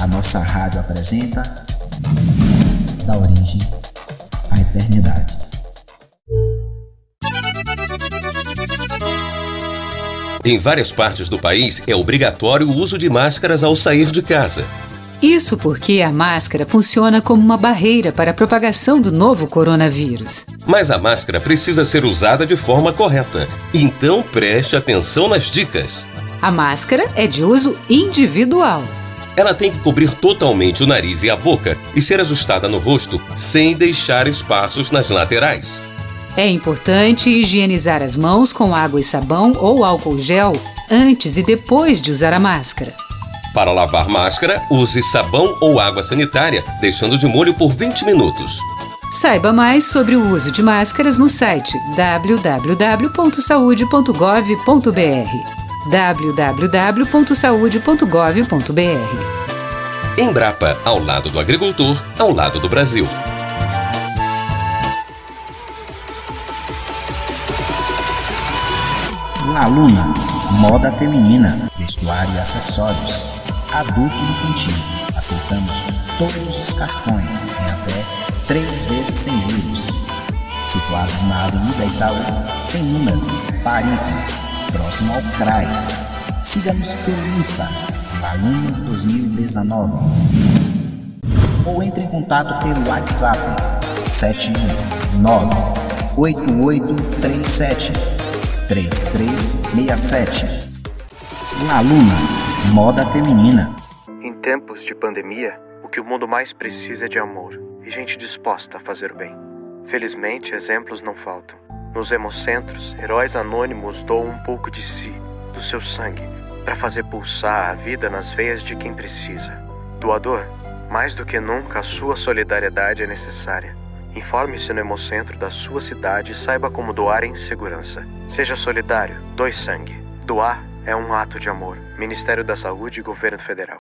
A nossa rádio apresenta Da Origem à Eternidade. Em várias partes do país é obrigatório o uso de máscaras ao sair de casa. Isso porque a máscara funciona como uma barreira para a propagação do novo coronavírus. Mas a máscara precisa ser usada de forma correta. Então preste atenção nas dicas. A máscara é de uso individual. Ela tem que cobrir totalmente o nariz e a boca e ser ajustada no rosto sem deixar espaços nas laterais. É importante higienizar as mãos com água e sabão ou álcool gel antes e depois de usar a máscara. Para lavar máscara, use sabão ou água sanitária, deixando de molho por 20 minutos. Saiba mais sobre o uso de máscaras no site www.saude.gov.br www.saude.gov.br Embrapa, ao lado do agricultor, ao lado do Brasil. La Luna, moda feminina, vestuário e acessórios, adulto e infantil. Aceitamos todos os cartões em até três vezes sem juros. Situados na Avenida Itaú, sem número, Parico, próximo ao CRAS. Siga-nos pelo Insta, La Luna 2019. Ou entre em contato pelo WhatsApp 719 8837 3367. La Luna, moda feminina. Em tempos de pandemia, o que o mundo mais precisa é de amor e gente disposta a fazer o bem. Felizmente, exemplos não faltam. Nos hemocentros, heróis anônimos doam um pouco de si, do seu sangue, para fazer pulsar a vida nas veias de quem precisa. Doador, mais do que nunca a sua solidariedade é necessária. Informe-se no Hemocentro da sua cidade e saiba como doar em segurança. Seja solidário, doe sangue. Doar é um ato de amor. Ministério da Saúde e Governo Federal.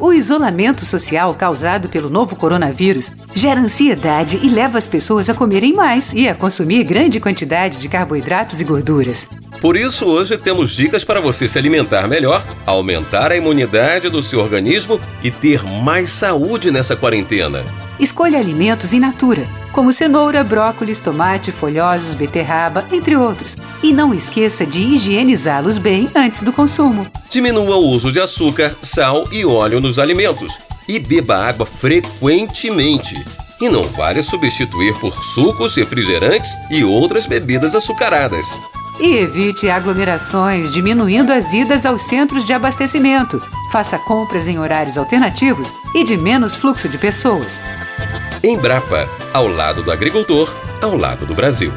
O isolamento social causado pelo novo coronavírus gera ansiedade e leva as pessoas a comerem mais e a consumir grande quantidade de carboidratos e gorduras. Por isso, hoje temos dicas para você se alimentar melhor, aumentar a imunidade do seu organismo e ter mais saúde nessa quarentena. Escolha alimentos in natura, como cenoura, brócolis, tomate, folhosos, beterraba, entre outros. E não esqueça de higienizá-los bem antes do consumo. Diminua o uso de açúcar, sal e óleo nos alimentos. E beba água frequentemente. E não vale substituir por sucos, refrigerantes e outras bebidas açucaradas. E evite aglomerações, diminuindo as idas aos centros de abastecimento. Faça compras em horários alternativos e de menos fluxo de pessoas. Embrapa, ao lado do agricultor, ao lado do Brasil.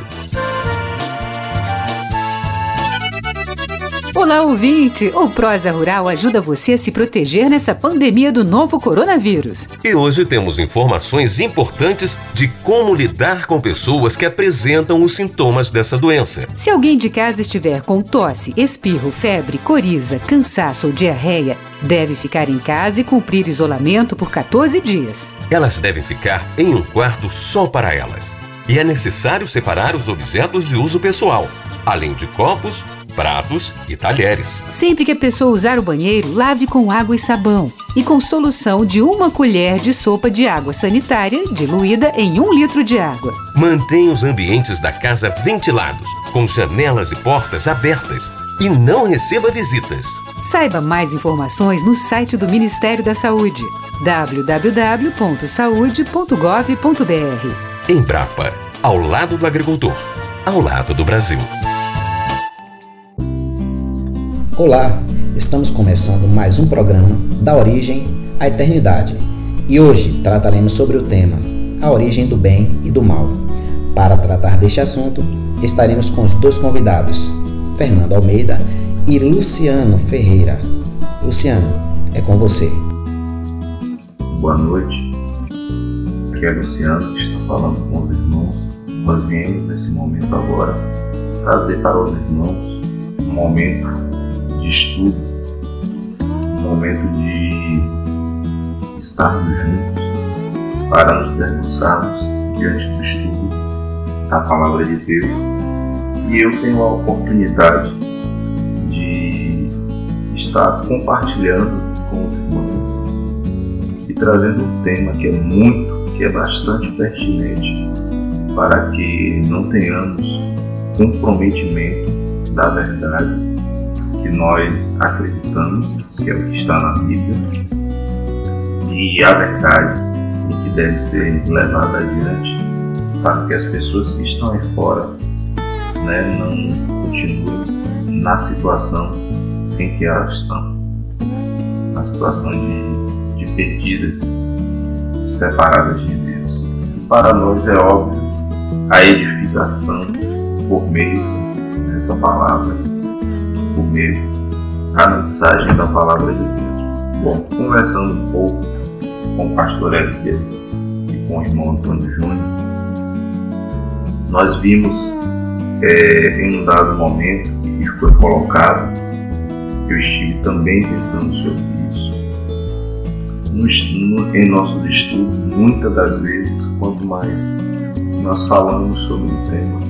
Olá, ouvinte! O Prosa Rural ajuda você a se proteger nessa pandemia do novo coronavírus. E hoje temos informações importantes de como lidar com pessoas que apresentam os sintomas dessa doença. Se alguém de casa estiver com tosse, espirro, febre, coriza, cansaço ou diarreia, deve ficar em casa e cumprir isolamento por 14 dias. Elas devem ficar em um quarto só para elas. E é necessário separar os objetos de uso pessoal, além de copos, pratos e talheres. Sempre que a pessoa usar o banheiro, lave com água e sabão e com solução de uma colher de sopa de água sanitária diluída em um litro de água. Mantenha os ambientes da casa ventilados, com janelas e portas abertas e não receba visitas. Saiba mais informações no site do Ministério da Saúde www.saude.gov.br. Embrapa, ao lado do agricultor, ao lado do Brasil. Olá, estamos começando mais um programa da origem à eternidade e hoje trataremos sobre o tema a origem do bem e do mal. Para tratar deste assunto, estaremos com os dois convidados, Fernando Almeida e Luciano Ferreira. Luciano, é com você. Boa noite. Aqui é Luciano que está falando com os irmãos. Nós viemos nesse momento agora trazer para os irmãos um momento de estudo, um momento de estarmos juntos, para nos debruçarmos diante do estudo da Palavra de Deus. E eu tenho a oportunidade de estar compartilhando com os irmãos e trazendo um tema que é muito, que é bastante pertinente para que não tenhamos comprometimento da verdade que nós acreditamos, que é o que está na Bíblia, e a verdade que deve ser levada adiante para que as pessoas que estão aí fora né, não continuem na situação em que elas estão, na situação de, de perdidas, separadas de Deus. E para nós é óbvio a edificação por meio dessa palavra, por meio da mensagem da palavra de Deus. Bom, conversando um pouco com o pastor Elias e com o irmão Antônio Júnior, nós vimos é, em um dado momento que foi colocado, eu estive também pensando sobre isso. No, em nossos estudos, muitas das vezes, quanto mais nós falamos sobre um tema,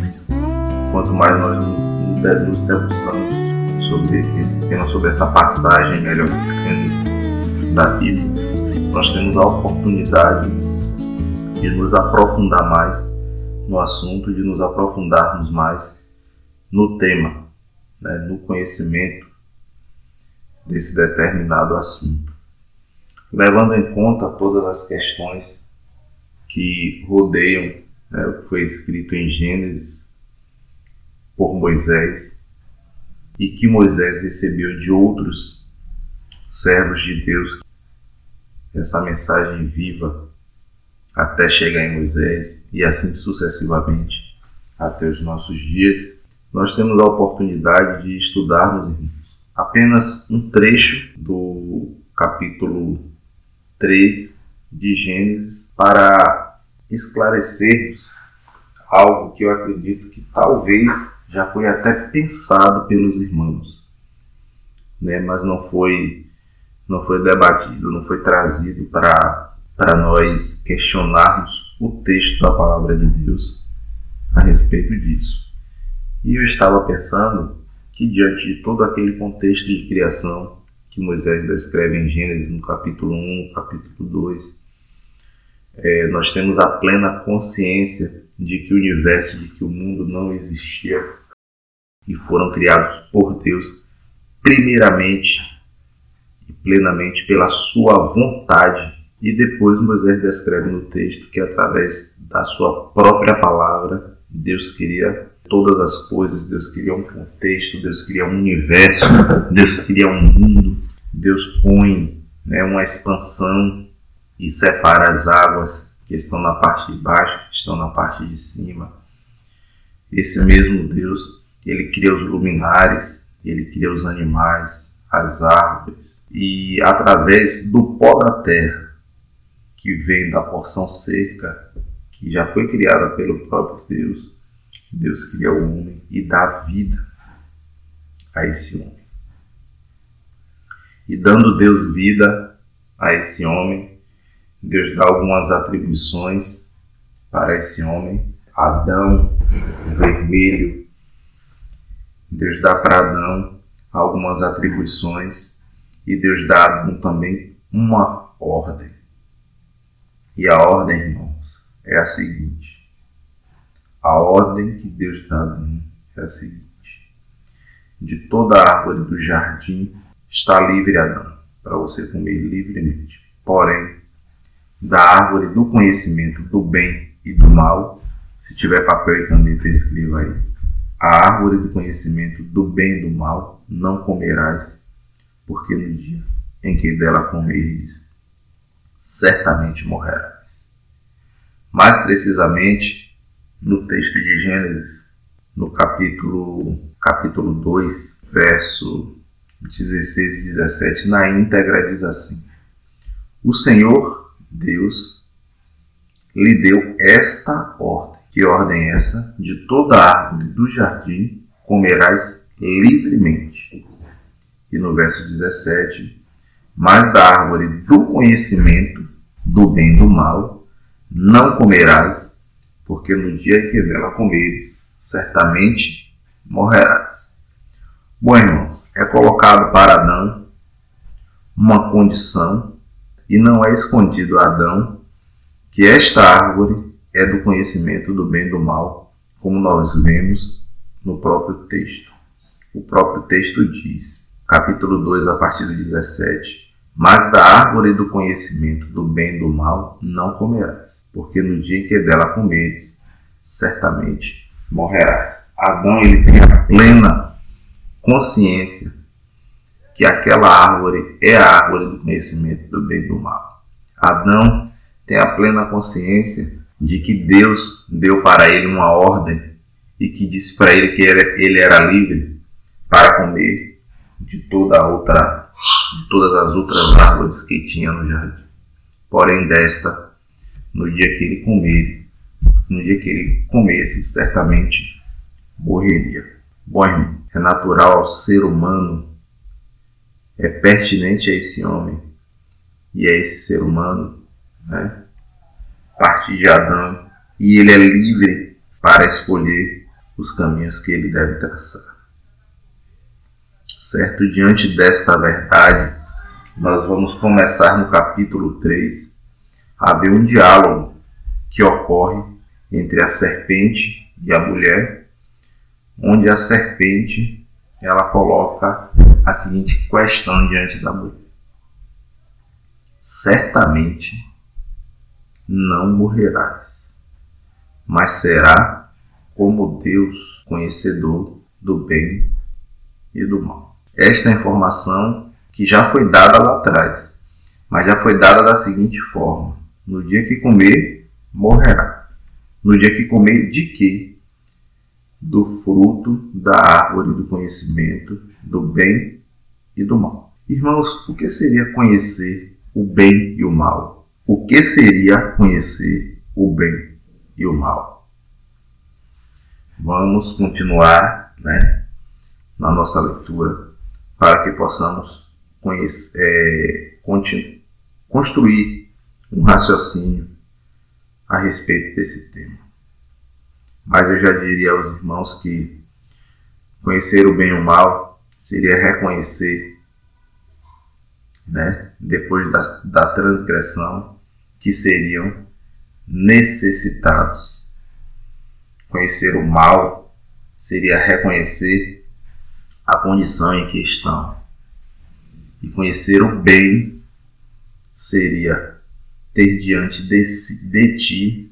quanto mais nós nos debruçamos sobre esse tema, sobre essa passagem, melhor dizendo, da Bíblia, nós temos a oportunidade de nos aprofundar mais no assunto, de nos aprofundarmos mais no tema, né, no conhecimento desse determinado assunto. Levando em conta todas as questões que rodeiam né, o que foi escrito em Gênesis por Moisés e que Moisés recebeu de outros servos de Deus essa mensagem viva até chegar em Moisés e assim sucessivamente até os nossos dias, nós temos a oportunidade de estudarmos, apenas um trecho do capítulo 3 de Gênesis para esclarecermos algo que eu acredito que talvez já foi até pensado pelos irmãos, né? mas não foi, não foi debatido, não foi trazido para nós questionarmos o texto da palavra de Deus a respeito disso. E eu estava pensando que, diante de todo aquele contexto de criação que Moisés descreve em Gênesis, no capítulo 1, capítulo 2, é, nós temos a plena consciência de que o universo, de que o mundo não existia e foram criados por Deus, primeiramente e plenamente pela sua vontade e depois Moisés descreve no texto que através da sua própria palavra, Deus queria todas as coisas, Deus queria um contexto, Deus queria um universo, Deus queria um mundo, Deus põe né, uma expansão e separa as águas que estão na parte de baixo, que estão na parte de cima. Esse mesmo Deus, ele cria os luminares, ele cria os animais, as árvores, e através do pó da terra, que vem da porção seca, que já foi criada pelo próprio Deus. Deus cria o homem e dá vida a esse homem. E dando Deus vida a esse homem, Deus dá algumas atribuições para esse homem. Adão, vermelho. Deus dá para Adão algumas atribuições e Deus dá a Adão também uma ordem. E a ordem, irmãos, é a seguinte: a ordem que Deus está dando é a seguinte: de toda a árvore do jardim está livre Adão, para você comer livremente. Porém, da árvore do conhecimento do bem e do mal, se tiver papel e caneta, escreva aí. A árvore do conhecimento do bem e do mal não comerás, porque no dia em que dela comeres, certamente morrerás. Mais precisamente, no texto de Gênesis, no capítulo, capítulo 2, verso 16 e 17, na íntegra diz assim: O Senhor Deus lhe deu esta ordem. Que ordem é essa? De toda árvore do jardim comerás livremente. E no verso 17, mas da árvore do conhecimento do bem e do mal não comerás, porque no dia que dela comeres, certamente morrerás. Bom, irmãos, é colocado para Adão uma condição e não é escondido a Adão que esta árvore é do conhecimento do bem e do mal, como nós vemos no próprio texto. O próprio texto diz, capítulo 2, a partir do 17: Mas da árvore do conhecimento do bem e do mal não comerás, porque no dia em que dela comeres, certamente morrerás. Adão ele tem a plena consciência que aquela árvore é a árvore do conhecimento do bem e do mal. Adão tem a plena consciência de que Deus deu para ele uma ordem e que disse para ele que ele era livre para comer de toda a outra, de todas as outras árvores que tinha no jardim. Porém desta, no dia que ele comer, no dia que ele comesse, certamente morreria. Bom, é natural ao ser humano, é pertinente a esse homem e a esse ser humano, né? Partir de Adão e ele é livre para escolher os caminhos que ele deve traçar. Certo? Diante desta verdade, nós vamos começar no capítulo 3 a ver um diálogo que ocorre entre a serpente e a mulher, onde a serpente ela coloca a seguinte questão diante da mulher: Certamente não morrerás, mas será como Deus conhecedor do bem e do mal. Esta informação que já foi dada lá atrás, mas já foi dada da seguinte forma: no dia que comer, morrerá. No dia que comer, de quê? Do fruto da árvore do conhecimento do bem e do mal. Irmãos, o que seria conhecer o bem e o mal? O que seria conhecer o bem e o mal? Vamos continuar né, na nossa leitura para que possamos conhecer, é, construir um raciocínio a respeito desse tema. Mas eu já diria aos irmãos que conhecer o bem e o mal seria reconhecer, né, depois da, da transgressão, que seriam necessitados. Conhecer o mal seria reconhecer a condição em que estão. E conhecer o bem seria ter diante de, de ti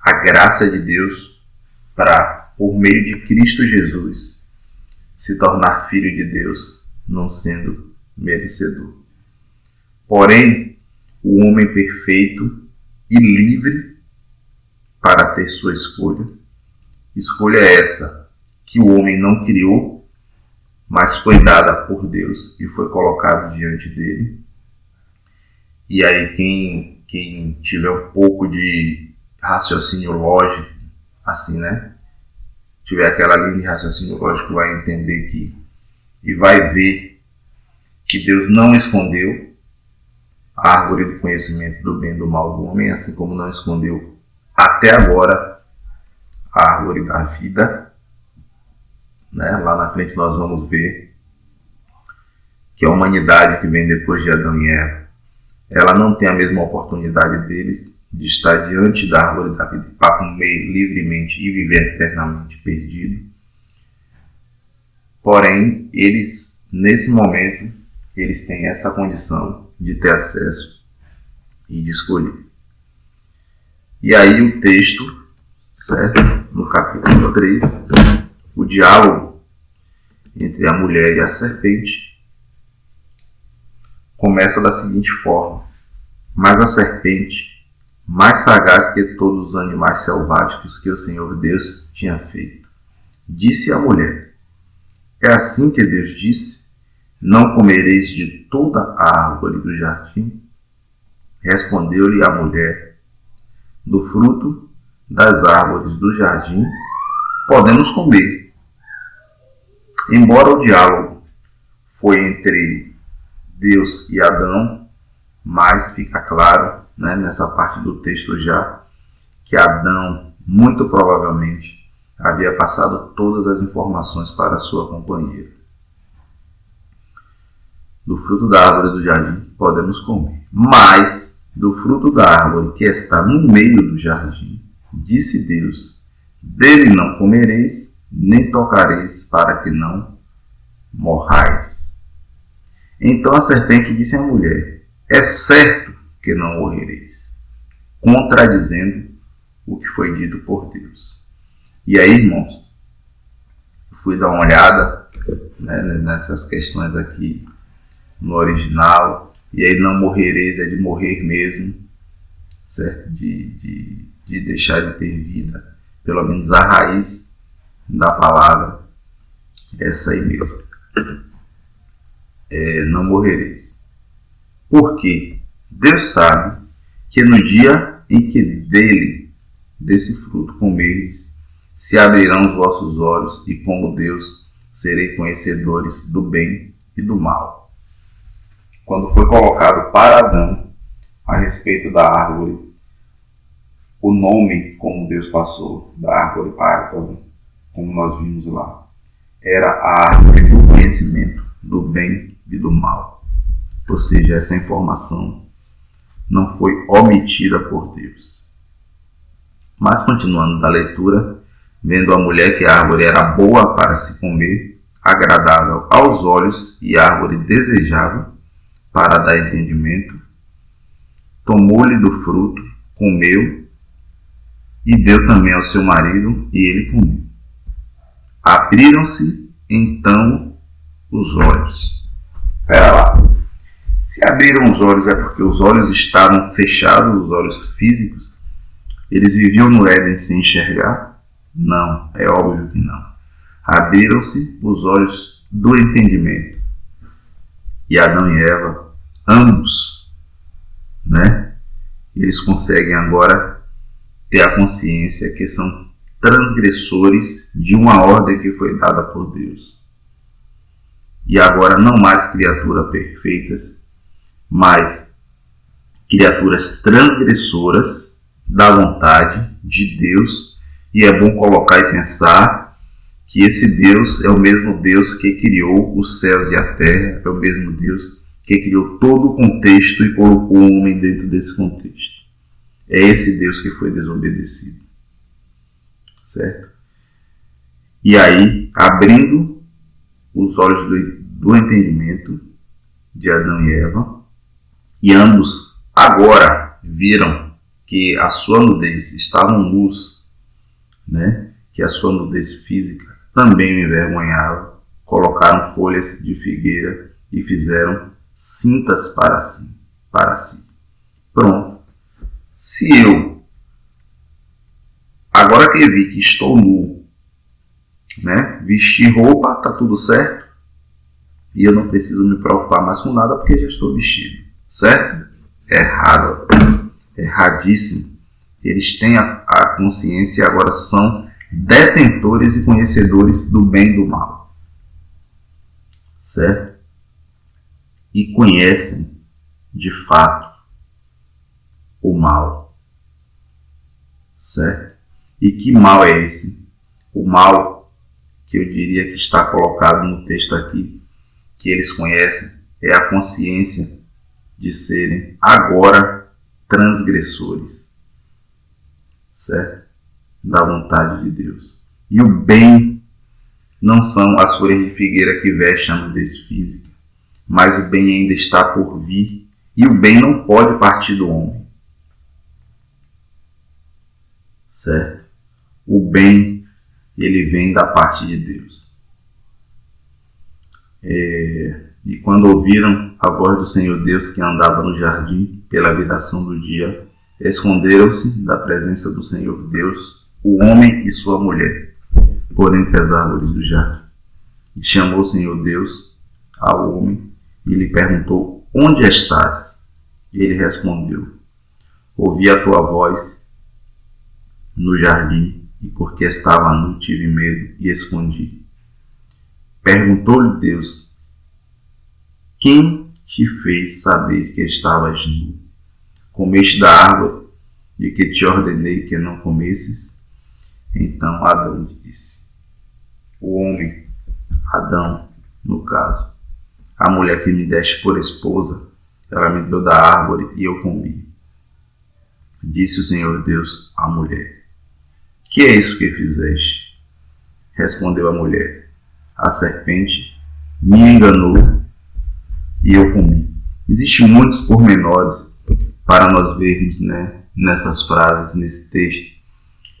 a graça de Deus para, por meio de Cristo Jesus, se tornar filho de Deus, não sendo merecedor. Porém, o homem perfeito e livre para ter sua escolha, escolha essa que o homem não criou mas foi dada por Deus e foi colocado diante dele. E aí quem, quem tiver um pouco de raciocínio lógico, assim, né? Tiver aquela linha de raciocínio lógico, vai entender que e vai ver que Deus não escondeu a árvore do conhecimento do bem e do mal do homem, assim como não escondeu até agora a árvore da vida né? Lá na frente nós vamos ver que a humanidade que vem depois de Adão e Eva, ela não tem a mesma oportunidade deles de estar diante da árvore da vida para comer livremente e viver eternamente perdido. Porém, eles, nesse momento, eles têm essa condição de ter acesso e de escolher. E aí o texto, certo? No capítulo 3, o diálogo entre a mulher e a serpente começa da seguinte forma: Mas a serpente, mais sagaz que todos os animais selváticos que o Senhor Deus tinha feito, disse à mulher: É assim que Deus disse: Não comereis de toda a árvore do jardim? Respondeu-lhe a mulher: Do fruto das árvores do jardim podemos comer Embora o diálogo foi entre Deus e Adão, mas fica claro né, nessa parte do texto já que Adão, muito provavelmente, havia passado todas as informações para sua companheira. Do fruto da árvore do jardim podemos comer, mas do fruto da árvore que está no meio do jardim, disse Deus: dele não comereis, nem tocareis, para que não morrais. Então a serpente disse à mulher: É certo que não morrereis, contradizendo o que foi dito por Deus. E aí, irmãos, fui dar uma olhada né, nessas questões aqui no original, e aí não morrereis é de morrer mesmo, certo? De, de, de deixar de ter vida, pelo menos a raiz da palavra, essa aí mesmo. É, não morrereis. Porque Deus sabe que no dia em que dele, desse fruto, comerdes, se abrirão os vossos olhos, e como Deus, serei conhecedores do bem e do mal. Quando foi colocado para Adão a respeito da árvore, o nome como Deus passou da árvore para como nós vimos lá, era a árvore do conhecimento do bem e do mal. Ou seja, essa informação não foi omitida por Deus. Mas continuando da leitura, vendo a mulher que a árvore era boa para se comer, agradável aos olhos e árvore desejável para dar entendimento, tomou-lhe do fruto, comeu e deu também ao seu marido, e ele comeu. Abriram-se então os olhos. Espera lá. Se abriram os olhos é porque os olhos estavam fechados, os olhos físicos. Eles viviam no Éden sem enxergar? Não, é óbvio que não. Abriram-se os olhos do entendimento. E Adão e Eva, ambos, né? Eles conseguem agora ter a consciência que são transgressores de uma ordem que foi dada por Deus. E agora não mais criaturas perfeitas, mas criaturas transgressoras da vontade de Deus. E é bom colocar e pensar que esse Deus é o mesmo Deus que criou os céus e a terra, é o mesmo Deus que criou todo o contexto e colocou o homem dentro desse contexto. É esse Deus que foi desobedecido. Certo? E aí, abrindo os olhos do, do entendimento de Adão e Eva, e ambos agora viram que a sua nudez estava nus, né? que a sua nudez física também o envergonhava, colocaram folhas de figueira e fizeram cintas para si. Para si. Pronto. Se eu, agora que vi que estou nu, né, vestir roupa, tá tudo certo, e eu não preciso me preocupar mais com nada porque já estou vestido, certo? Errado, erradíssimo. Eles têm a, a consciência e agora são detentores e conhecedores do bem e do mal, certo? E conhecem de fato o mal. Certo? E que mal é esse? O mal que eu diria que está colocado no texto aqui, que eles conhecem, é a consciência de serem agora transgressores. Certo? Da vontade de Deus. E o bem não são as folhas de figueira que vestem a nudez física, mas o bem ainda está por vir, e o bem não pode partir do homem. certo? O bem, ele vem da parte de Deus. É, e quando ouviram a voz do Senhor Deus que andava no jardim pela viração do dia, esconderam-se da presença do Senhor Deus, o homem e sua mulher, por entre as árvores do jardim. E chamou o Senhor Deus ao homem e lhe perguntou: Onde estás? E ele respondeu: Ouvi a tua voz no jardim, e porque estava nu tive medo e escondi. Perguntou-lhe Deus: Quem te fez saber que estavas nu? Comeste da árvore de que te ordenei que não comesses? Então Adão disse: O homem, Adão, no caso, a mulher que me deste por esposa, ela me deu da árvore e eu comi. Disse o Senhor Deus à mulher: Que é isso que fizeste? Respondeu a mulher: A serpente me enganou e eu comi. Existem muitos pormenores para nós vermos né, nessas frases, nesse texto,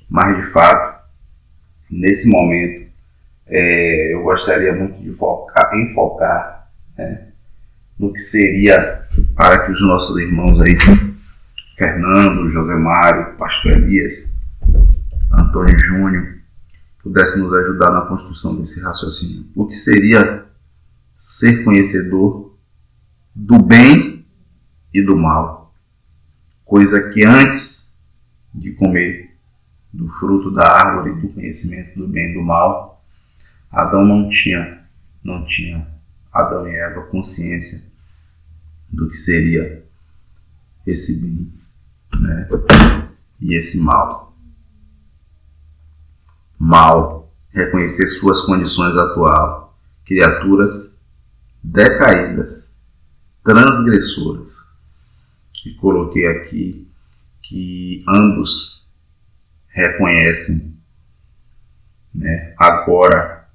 mas de fato, nesse momento, é, eu gostaria muito de focar, enfocar né, no que seria para que os nossos irmãos aí, Fernando, José Mário, Pastor Elias, Antônio Júnior, pudessem nos ajudar na construção desse raciocínio. O que seria ser conhecedor do bem e do mal, coisa que antes de comer do fruto da árvore do conhecimento do bem e do mal, Adão não tinha, não tinha Adão e Eva consciência do que seria esse bem né? e esse mal. Mal, reconhecer suas condições atuais, criaturas decaídas, transgressoras. E coloquei aqui que ambos reconhecem, né, agora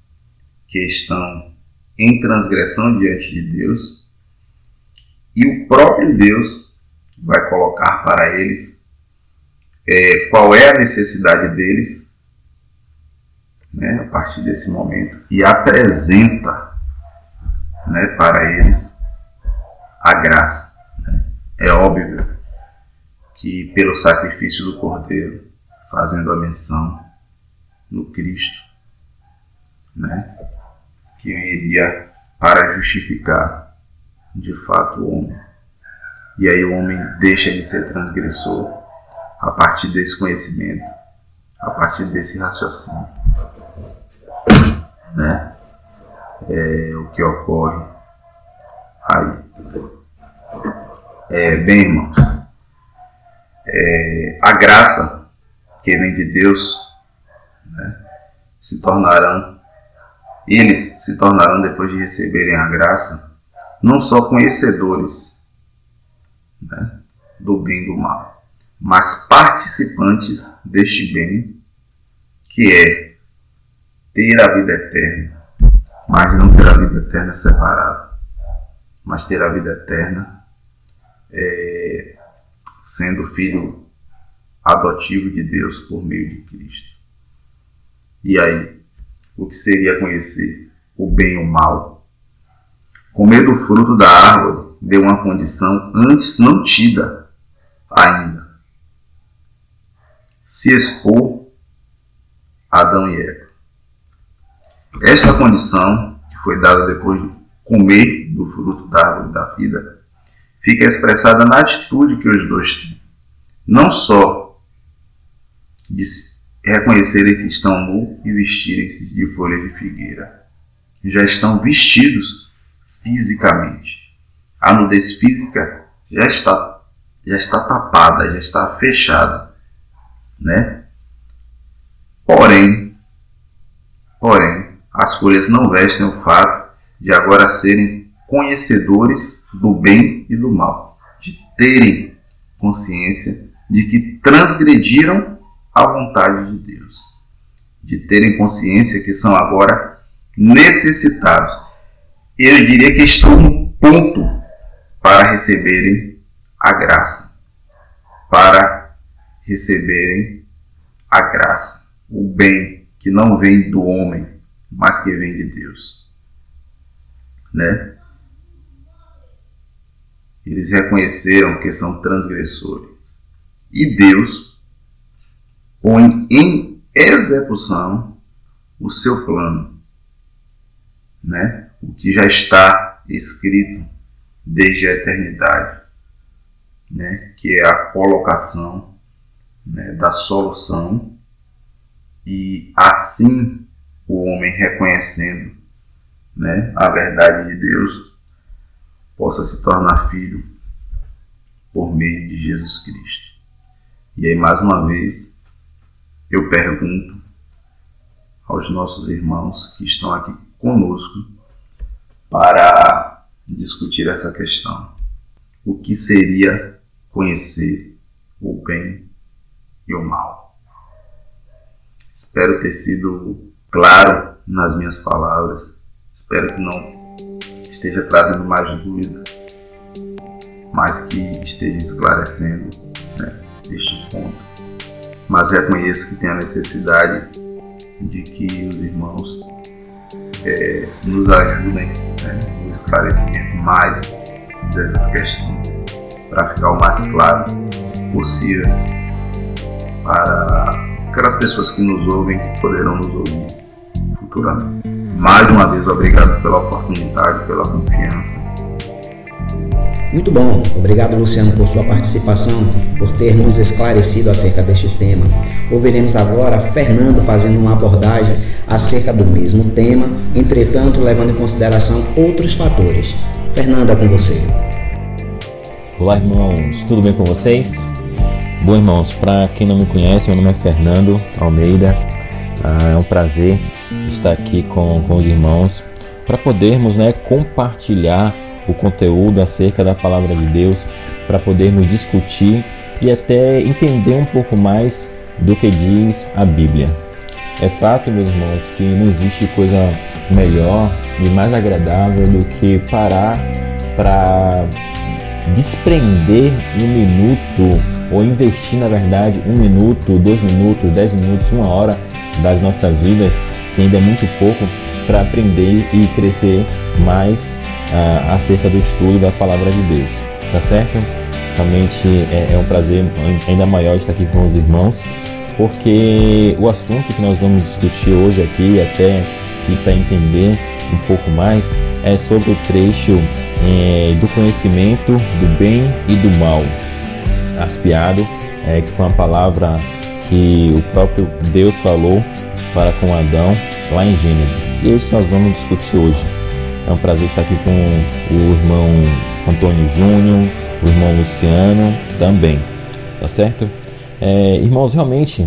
que estão em transgressão diante de Deus, e o próprio Deus vai colocar para eles é, qual é a necessidade deles né, a partir desse momento e apresenta né, para eles a graça. Né? É óbvio que pelo sacrifício do Cordeiro, fazendo a menção no Cristo, né, que iria para justificar de fato o homem. E aí o homem deixa de ser transgressor a partir desse conhecimento, a partir desse raciocínio. Né? é, o que ocorre aí. É, bem, irmãos, é, a graça que vem de Deus né, se tornarão, eles se tornarão, depois de receberem a graça, não só conhecedores né, do bem e do mal, mas participantes deste bem, que é ter a vida eterna mas não ter a vida eterna separada, mas ter a vida eterna é, sendo filho adotivo de Deus por meio de Cristo. E aí, o que seria conhecer o bem e o mal? Comer do fruto da árvore deu uma condição antes não tida ainda. Se expor Adão e Eva. Esta condição, que foi dada depois de comer do fruto da árvore da vida, fica expressada na atitude que os dois têm. Não só de reconhecerem que estão nu e vestirem-se de folha de figueira. Já estão vestidos fisicamente. A nudez física já está, já está tapada, já está fechada. Né? Porém, porém, as folhas não vestem o fato de agora serem conhecedores do bem e do mal, de terem consciência de que transgrediram a vontade de Deus, de terem consciência que são agora necessitados. Eu diria que estão no ponto para receberem a graça, para receberem a graça, o bem que não vem do homem, mas que vem de Deus. Né? Eles reconheceram que são transgressores. E Deus põe em execução o seu plano, né? o que já está escrito desde a eternidade, né? que é a colocação né? da solução, e assim o homem reconhecendo né, a verdade de Deus, possa se tornar filho por meio de Jesus Cristo. E aí, mais uma vez, eu pergunto aos nossos irmãos que estão aqui conosco para discutir essa questão. O que seria conhecer o bem e o mal? Espero ter sido claro nas minhas palavras. Espero que não esteja trazendo mais dúvidas, mas que esteja esclarecendo né, este ponto. Mas reconheço que tem a necessidade de que os irmãos é, nos ajudem né, no esclarecimento mais dessas questões, para ficar o mais claro possível para aquelas pessoas que nos ouvem, que poderão nos ouvir futuramente. Mais uma vez, obrigado pela oportunidade, pela confiança. Muito bom, obrigado Luciano por sua participação, por ter nos esclarecido acerca deste tema. Ouviremos agora Fernando fazendo uma abordagem acerca do mesmo tema, entretanto levando em consideração outros fatores. Fernando, é com você. Olá, irmãos, tudo bem com vocês? Bom, irmãos, para quem não me conhece, meu nome é Fernando Almeida. Ah, é um prazer estar aqui com, com os irmãos para podermos né, compartilhar o conteúdo acerca da palavra de Deus, para podermos discutir e até entender um pouco mais do que diz a Bíblia. É fato, meus irmãos, que não existe coisa melhor e mais agradável do que parar para desprender um minuto ou investir, na verdade, um minuto, dois minutos, dez minutos, uma hora das nossas vidas, que ainda é muito pouco, para aprender e crescer mais uh, acerca do estudo da palavra de Deus, tá certo? Realmente é, é um prazer ainda maior estar aqui com os irmãos, porque o assunto que nós vamos discutir hoje aqui, até para entender um pouco mais, é sobre o trecho é, do conhecimento do bem e do mal. Aspiado, é, que foi uma palavra que o próprio Deus falou para com Adão lá em Gênesis. E é isso que nós vamos discutir hoje. É um prazer estar aqui com o irmão Antônio Júnior, o irmão Luciano também, tá certo? É, irmãos, realmente,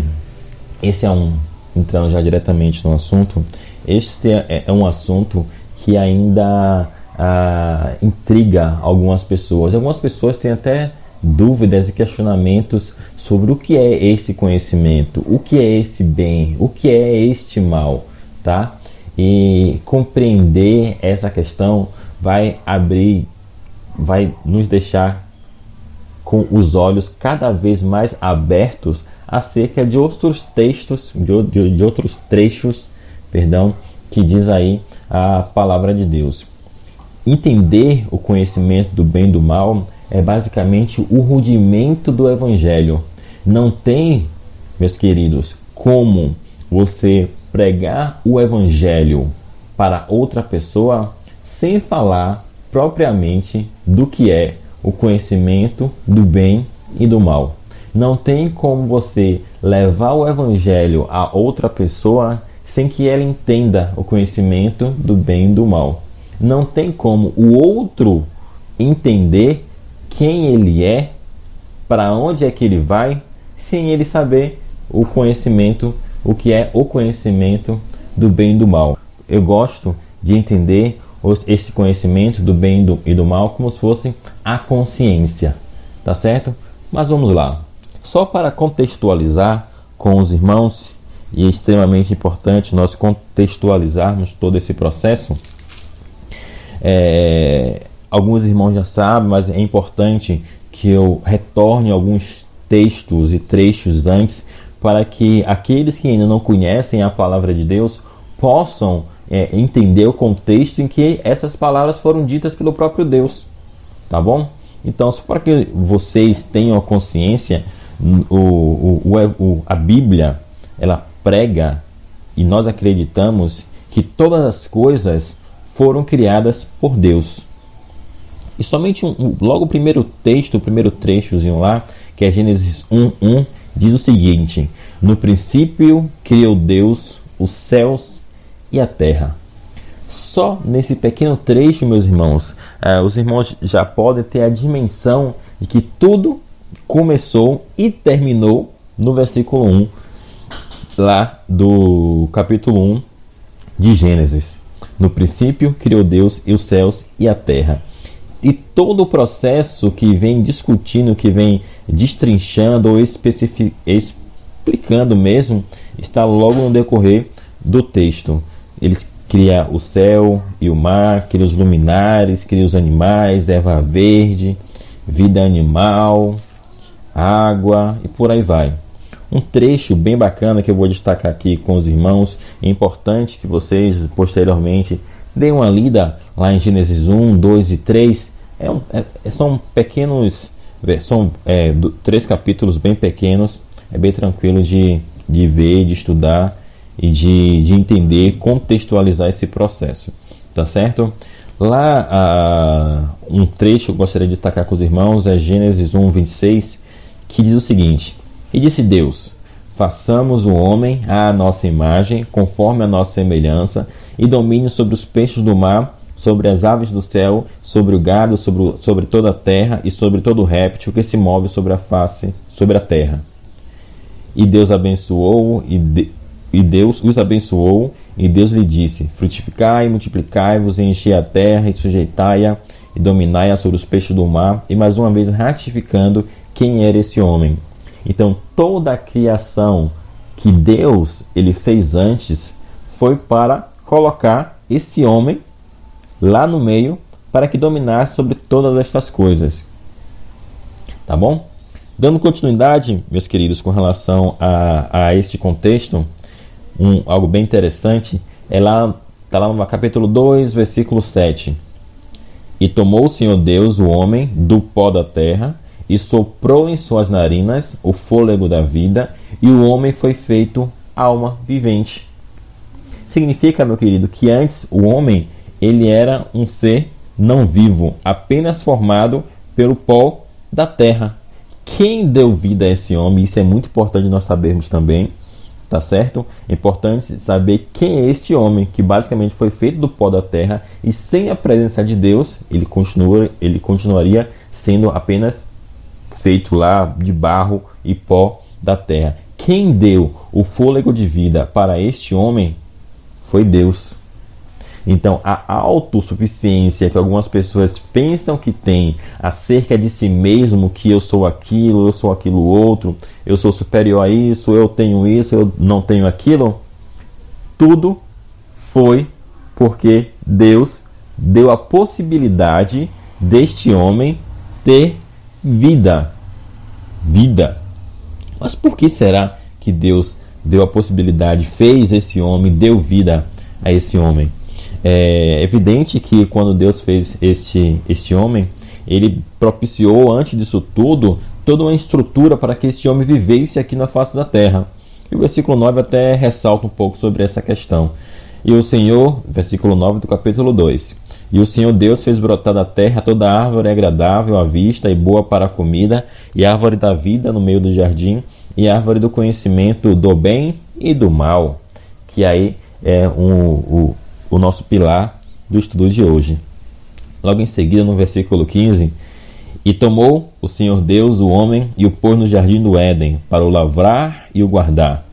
esse é um, entrando já diretamente no assunto, este é, é um assunto que ainda ah, intriga algumas pessoas. Algumas pessoas têm até dúvidas e questionamentos sobre o que é esse conhecimento, o que é esse bem, o que é este mal, tá? E compreender essa questão vai abrir, vai nos deixar com os olhos cada vez mais abertos acerca de outros textos, de, de, de outros trechos, perdão, que diz aí a palavra de Deus. Entender o conhecimento do bem e do mal é basicamente o rudimento do evangelho. Não tem, meus queridos, como você pregar o evangelho para outra pessoa sem falar propriamente do que é o conhecimento do bem e do mal. Não tem como você levar o evangelho a outra pessoa sem que ela entenda o conhecimento do bem e do mal. Não tem como o outro entender quem ele é, para onde é que ele vai, sem ele saber o conhecimento, o que é o conhecimento do bem e do mal. Eu gosto de entender esse conhecimento do bem e do mal como se fosse a consciência, tá certo? Mas vamos lá. Só para contextualizar com os irmãos, e é extremamente importante nós contextualizarmos todo esse processo. É, alguns irmãos já sabem, mas é importante que eu retorne alguns textos e trechos antes para que aqueles que ainda não conhecem a palavra de Deus possam é, entender o contexto em que essas palavras foram ditas pelo próprio Deus, tá bom? Então, só para que vocês tenham consciência, o, o, o, a Bíblia ela prega e nós acreditamos que todas as coisas foram criadas por Deus. E somente um, logo o primeiro texto, o primeiro trechozinho lá, que é Gênesis 1:1, diz o seguinte: No princípio criou Deus os céus e a terra. Só nesse pequeno trecho, meus irmãos, eh, os irmãos já podem ter a dimensão de que tudo começou e terminou no versículo 1, lá do capítulo 1 de Gênesis. No princípio criou Deus e os céus e a terra. E todo o processo que vem discutindo, que vem destrinchando ou explicando mesmo, está logo no decorrer do texto. Ele cria o céu e o mar, cria os luminares, cria os animais, erva verde, vida animal, água e por aí vai. Um trecho bem bacana que eu vou destacar aqui com os irmãos. É importante que vocês posteriormente deem uma lida lá em Gênesis 1, 2 e 3. É um, é, são pequenos, são é, do, três capítulos bem pequenos. É bem tranquilo de, de ver, de estudar e de, de entender, contextualizar esse processo. Tá certo? Lá, a, um trecho que eu gostaria de destacar com os irmãos é Gênesis 1, 26, que diz o seguinte: E disse Deus: Façamos o homem à nossa imagem, conforme a nossa semelhança, e domine sobre os peixes do mar, sobre as aves do céu, sobre o gado, sobre, sobre toda a terra e sobre todo réptil que se move sobre a face, sobre a terra. E Deus abençoou e, de, e Deus os abençoou e Deus lhe disse: Frutificai, multiplicai-vos, enchei a terra e sujeitai-a e dominai-a sobre os peixes do mar. E mais uma vez ratificando quem era esse homem. Então toda a criação que Deus ele fez antes foi para colocar esse homem lá no meio para que dominasse sobre todas estas coisas. Tá bom? Dando continuidade, meus queridos, com relação a, a este contexto, um, algo bem interessante, é lá, está lá no capítulo 2, versículo 7. E tomou o Senhor Deus o homem do pó da terra e soprou em suas narinas o fôlego da vida, e o homem foi feito alma vivente. Significa, meu querido, que antes o homem ele era um ser não vivo, apenas formado pelo pó da terra. Quem deu vida a esse homem? Isso é muito importante nós sabermos também tá certo? É importante saber quem é este homem que basicamente foi feito do pó da terra e sem a presença de Deus, ele continua, ele continuaria sendo apenas feito lá de barro e pó da terra. Quem deu o fôlego de vida para este homem foi Deus. Então, a autossuficiência que algumas pessoas pensam que tem acerca de si mesmo, que eu sou aquilo, eu sou aquilo outro, eu sou superior a isso, eu tenho isso, eu não tenho aquilo, tudo foi porque Deus deu a possibilidade deste homem ter vida. Vida. Mas por que será que Deus deu a possibilidade, fez esse homem, deu vida a esse homem? É evidente que quando Deus fez este, este homem, ele propiciou antes disso tudo toda uma estrutura para que esse homem vivesse aqui na face da terra. E o versículo 9 até ressalta um pouco sobre essa questão. E o Senhor, versículo 9 do capítulo 2. E o Senhor Deus fez brotar da terra toda árvore agradável à vista e boa para a comida, e árvore da vida no meio do jardim, e árvore do conhecimento do bem e do mal. Que aí é um, o, o nosso pilar do estudo de hoje. Logo em seguida, no versículo 15: E tomou o Senhor Deus o homem e o pôs no jardim do Éden, para o lavrar e o guardar.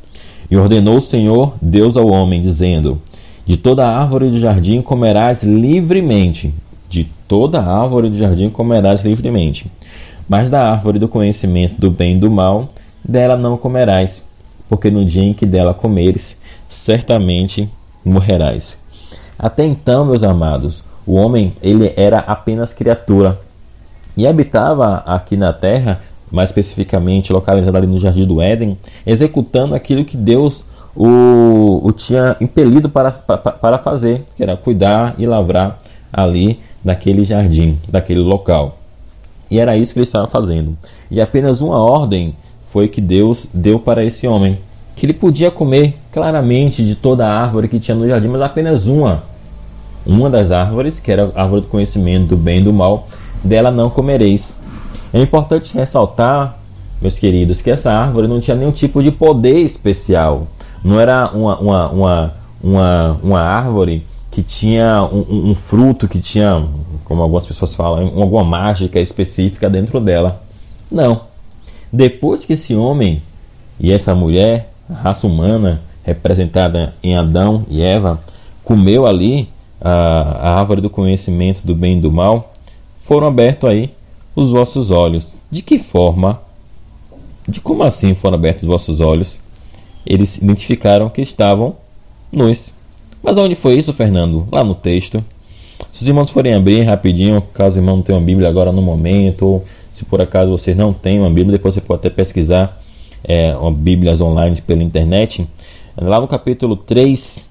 E ordenou o Senhor Deus ao homem, dizendo: De toda árvore do jardim comerás livremente, de toda árvore do jardim comerás livremente. Mas da árvore do conhecimento do bem e do mal, dela não comerás, porque no dia em que dela comeres, certamente morrerás. Até então, meus amados, o homem ele era apenas criatura e habitava aqui na terra, mais especificamente localizado ali no Jardim do Éden, executando aquilo que Deus o, o tinha impelido para, para, para fazer, que era cuidar e lavrar ali daquele jardim, daquele local. E era isso que ele estava fazendo. E apenas uma ordem foi que Deus deu para esse homem, que ele podia comer claramente de toda a árvore que tinha no jardim, mas apenas uma. Uma das árvores, que era a árvore do conhecimento do bem e do mal, dela não comereis. É importante ressaltar, meus queridos, que essa árvore não tinha nenhum tipo de poder especial. Não era uma, uma, uma, uma, uma árvore que tinha um, um, fruto, que tinha, como algumas pessoas falam, alguma mágica específica dentro dela. Não. Depois que esse homem e essa mulher, a raça humana, representada em Adão e Eva, comeu ali a, a árvore do conhecimento do bem e do mal, foram abertos aí os vossos olhos. De que forma? De como assim foram abertos os vossos olhos? Eles identificaram que estavam nus. Mas onde foi isso, Fernando? Lá no texto. Se os irmãos forem abrir rapidinho, caso o irmão não tenha uma Bíblia agora no momento, ou se por acaso vocês não têm uma Bíblia, depois você pode até pesquisar é, Bíblias online pela internet. Lá no capítulo 3,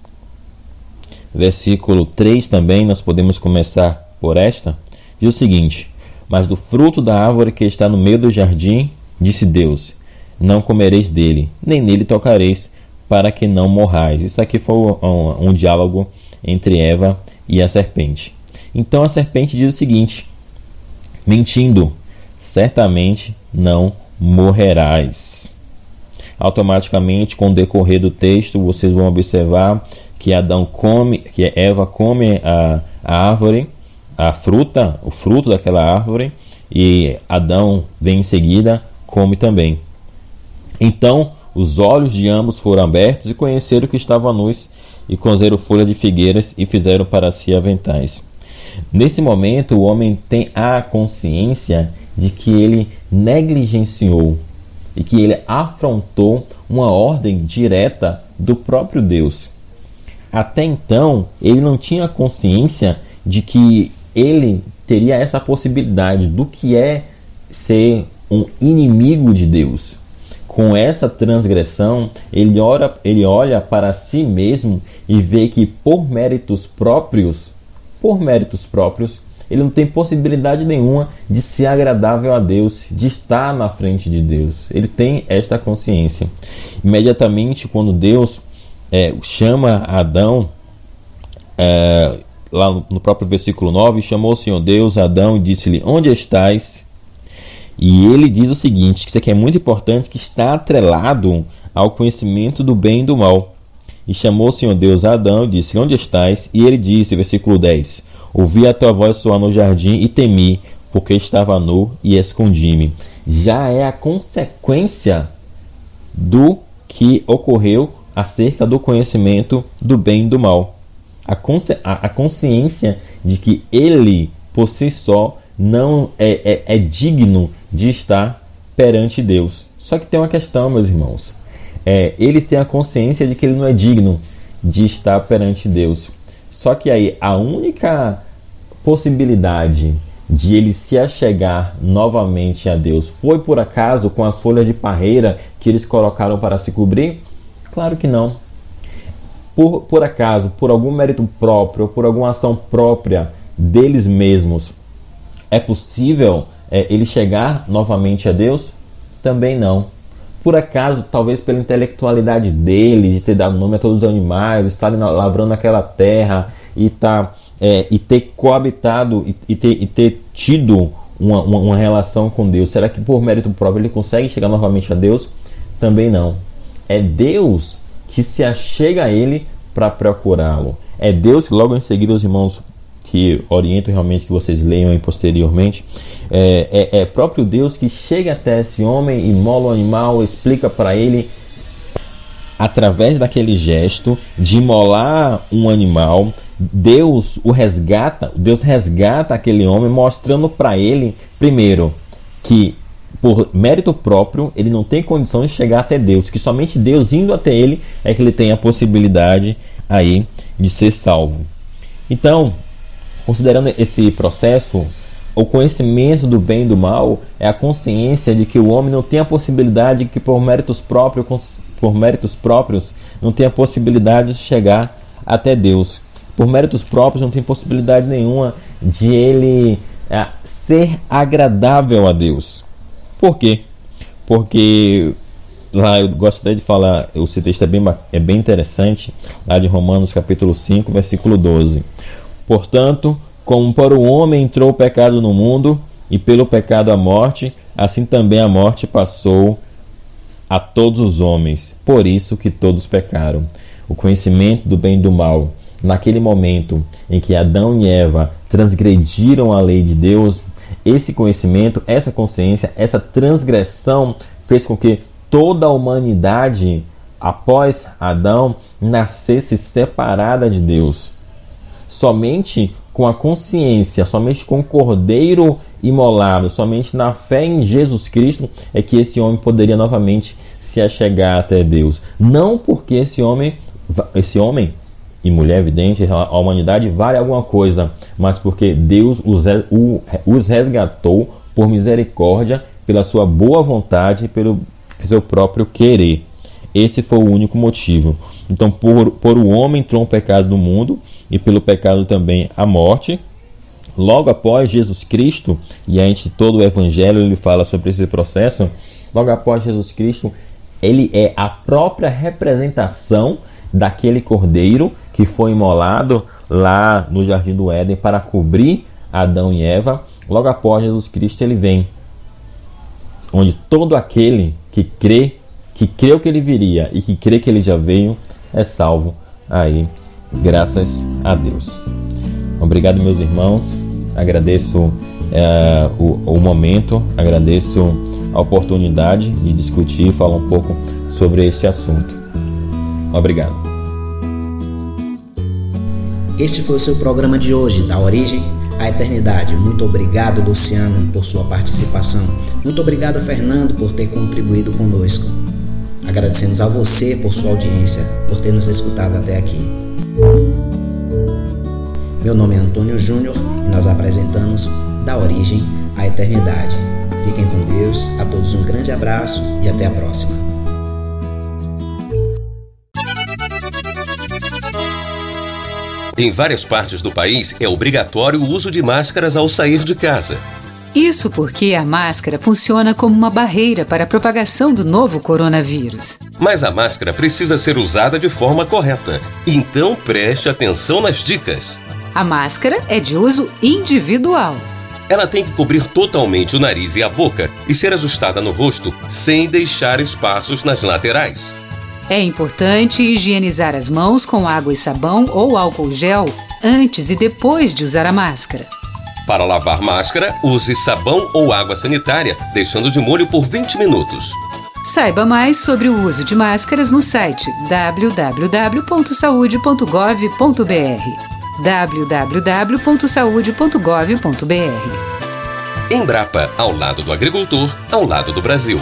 versículo 3 também, nós podemos começar por esta. Diz o seguinte: Mas do fruto da árvore que está no meio do jardim, disse Deus: Não comereis dele, nem nele tocareis, para que não morrais. Isso aqui foi um, um, diálogo entre Eva e a serpente. Então a serpente diz o seguinte: mentindo, certamente não morrerás. Automaticamente, com o decorrer do texto, vocês vão observar que Adão come, que Eva come a, a árvore, a fruta, o fruto daquela árvore, e Adão vem em seguida come também. Então, os olhos de ambos foram abertos e conheceram que estavam nus e cozeram folha de figueiras e fizeram para si aventais. Nesse momento, o homem tem a consciência de que ele negligenciou e que ele afrontou uma ordem direta do próprio Deus. Até então, ele não tinha consciência de que ele teria essa possibilidade do que é ser um inimigo de Deus com essa transgressão, ele, ora, ele olha para si mesmo e vê que por méritos próprios, por méritos próprios, ele não tem possibilidade nenhuma de ser agradável a Deus, de estar na frente de Deus. Ele tem esta consciência. Imediatamente, quando Deus é, chama Adão, é, lá no, próprio versículo 9, chamou o Senhor Deus Adão e disse-lhe: Onde estás? E ele diz o seguinte, que isso aqui é muito importante, que está atrelado ao conhecimento do bem e do mal. E chamou o Senhor Deus a Adão e disse, onde estás? E ele disse, versículo 10, Ouvi a tua voz soar no jardim e temi, porque estava nu e escondi-me. Já é a consequência do que ocorreu acerca do conhecimento do bem e do mal. A, consci a consciência de que ele, por si só, não é, é, é digno de estar perante Deus. Só que tem uma questão, meus irmãos. É, ele tem a consciência de que ele não é digno de estar perante Deus. Só que aí a única possibilidade de ele se achegar novamente a Deus foi por acaso com as folhas de parreira que eles colocaram para se cobrir? Claro que não. Por, por acaso, por algum mérito próprio, por alguma ação própria deles mesmos, é possível é, ele chegar novamente a Deus? Também não. Por acaso, talvez pela intelectualidade dele, de ter dado nome a todos os animais, estar lavrando aquela terra e, tá, é, e ter coabitado e, e, ter, e ter tido uma, uma, uma relação com Deus, será que por mérito próprio ele consegue chegar novamente a Deus? Também não. É Deus que se achega a ele para procurá-lo. É Deus que logo em seguida os irmãos que oriento realmente que vocês leiam posteriormente, é, é, é próprio Deus que chega até esse homem, imola o animal, explica para ele através daquele gesto de imolar um animal, Deus o resgata, Deus resgata aquele homem mostrando para ele primeiro que por mérito próprio ele não tem condição de chegar até Deus, que somente Deus indo até ele é que ele tem a possibilidade aí de ser salvo. Então, Considerando esse processo, o conhecimento do bem e do mal é a consciência de que o homem não tem a possibilidade que por méritos próprios, por méritos próprios, não tem a possibilidade de chegar até Deus. Por méritos próprios não tem possibilidade nenhuma de ele é, ser agradável a Deus. Por quê? Porque lá eu gostaria de falar, esse texto é bem, é bem interessante, lá de Romanos capítulo 5, versículo 12. Portanto, como para o homem entrou o pecado no mundo, e pelo pecado a morte, assim também a morte passou a todos os homens. Por isso que todos pecaram. O conhecimento do bem e do mal naquele momento em que Adão e Eva transgrediram a lei de Deus, esse conhecimento, essa consciência, essa transgressão fez com que toda a humanidade, após Adão, nascesse separada de Deus. Somente com a consciência, somente com o cordeiro imolado, somente na fé em Jesus Cristo é que esse homem poderia novamente se achegar até Deus. Não porque esse homem, esse homem e mulher evidente, a humanidade vale alguma coisa, mas porque Deus os resgatou por misericórdia, pela sua boa vontade e pelo seu próprio querer. Esse foi o único motivo. Então, por, por o homem entrou um pecado no mundo e pelo pecado também a morte. Logo após Jesus Cristo, e a gente todo o evangelho ele fala sobre esse processo, logo após Jesus Cristo, ele é a própria representação daquele cordeiro que foi imolado lá no jardim do Éden para cobrir Adão e Eva. Logo após Jesus Cristo ele vem, onde todo aquele que crê, que creu que ele viria e que crê que ele já veio, é salvo aí, graças a Deus. Obrigado, meus irmãos. Agradeço é, o, o momento, agradeço a oportunidade de discutir e falar um pouco sobre este assunto. Obrigado. Este foi o seu programa de hoje, da origem à eternidade. Muito obrigado, Luciano, por sua participação. Muito obrigado, Fernando, por ter contribuído conosco. Agradecemos a você por sua audiência, por ter nos escutado até aqui. Meu nome é Antônio Júnior e nós apresentamos Da Origem à Eternidade. Fiquem com Deus, a todos um grande abraço e até a próxima. Em várias partes do país é obrigatório o uso de máscaras ao sair de casa. Isso porque a máscara funciona como uma barreira para a propagação do novo coronavírus. Mas a máscara precisa ser usada de forma correta. Então preste atenção nas dicas. A máscara é de uso individual. Ela tem que cobrir totalmente o nariz e a boca e ser ajustada no rosto sem deixar espaços nas laterais. É importante higienizar as mãos com água e sabão ou álcool gel antes e depois de usar a máscara. Para lavar máscara, use sabão ou água sanitária, deixando de molho por 20 minutos. Saiba mais sobre o uso de máscaras no site www.saude.gov.br www.saude.gov.br Embrapa, ao lado do agricultor, ao lado do Brasil.